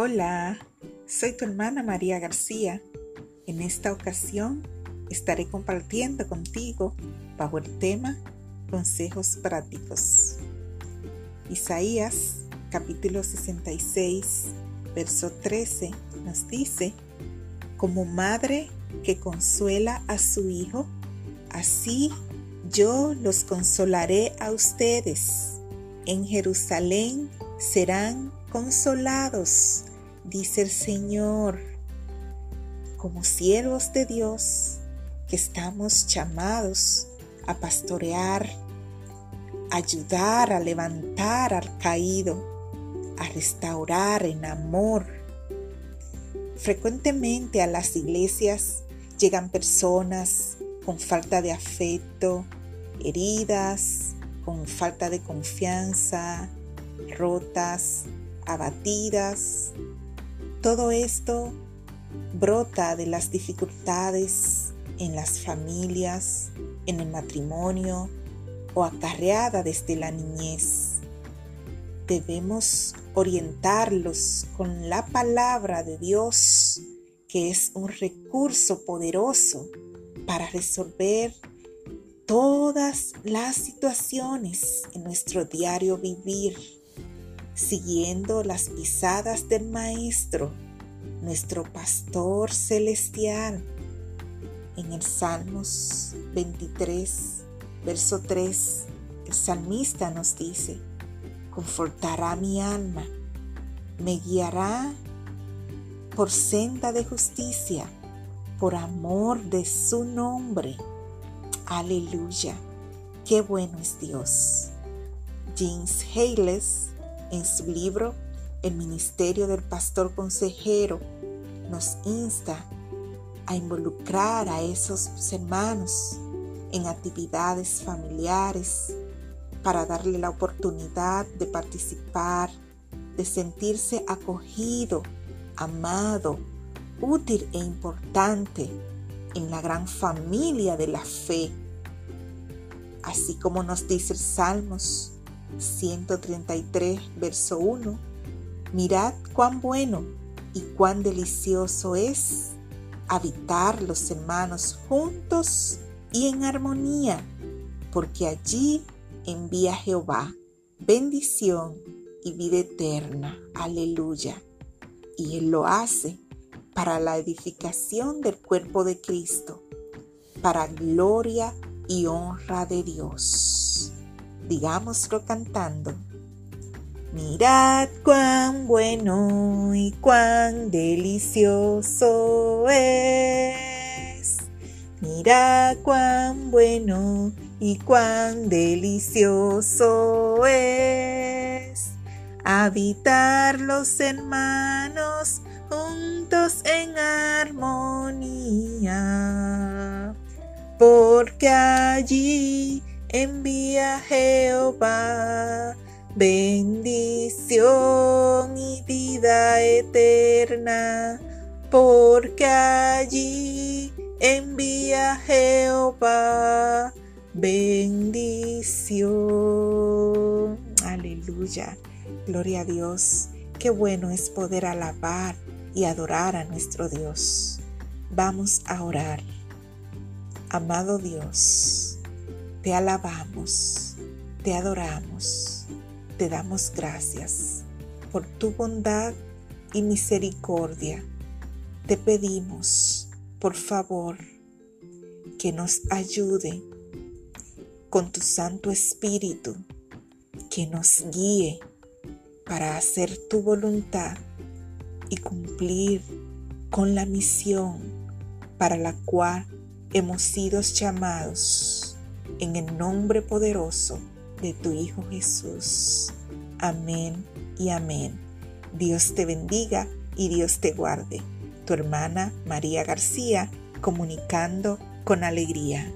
Hola, soy tu hermana María García. En esta ocasión estaré compartiendo contigo bajo el tema Consejos prácticos. Isaías capítulo 66, verso 13 nos dice, como madre que consuela a su hijo, así yo los consolaré a ustedes. En Jerusalén serán consolados, dice el Señor, como siervos de Dios, que estamos llamados a pastorear, ayudar a levantar al caído, a restaurar en amor. Frecuentemente a las iglesias llegan personas con falta de afecto, heridas, con falta de confianza, rotas, abatidas. Todo esto brota de las dificultades en las familias, en el matrimonio o acarreada desde la niñez. Debemos orientarlos con la palabra de Dios, que es un recurso poderoso para resolver todas las situaciones en nuestro diario vivir, siguiendo las pisadas del Maestro, nuestro Pastor Celestial. En el Salmos 23, verso 3, el salmista nos dice, confortará mi alma, me guiará por senda de justicia, por amor de su nombre Aleluya. Qué bueno es Dios. James Hayles, en su libro El Ministerio del Pastor Consejero, nos insta a involucrar a esos hermanos en actividades familiares para darle la oportunidad de participar, de sentirse acogido, amado, útil e importante en la gran familia de la fe. Así como nos dice el Salmos 133, verso 1, mirad cuán bueno y cuán delicioso es habitar los hermanos juntos y en armonía, porque allí envía Jehová bendición y vida eterna. Aleluya. Y Él lo hace para la edificación del cuerpo de Cristo, para gloria y honra de Dios. Digámoslo cantando. Mirad cuán bueno y cuán delicioso es. Mirad cuán bueno y cuán delicioso es habitar los hermanos juntos en armonía, porque allí envía Jehová bendición y vida eterna, porque allí envía Jehová bendición. Aleluya. Gloria a Dios. Qué bueno es poder alabar y adorar a nuestro Dios. Vamos a orar. Amado Dios, te alabamos, te adoramos, te damos gracias por tu bondad y misericordia. Te pedimos, por favor, que nos ayude con tu Santo Espíritu, que nos guíe para hacer tu voluntad y cumplir con la misión para la cual hemos sido llamados en el nombre poderoso de tu Hijo Jesús. Amén y amén. Dios te bendiga y Dios te guarde. Tu hermana María García, comunicando con alegría.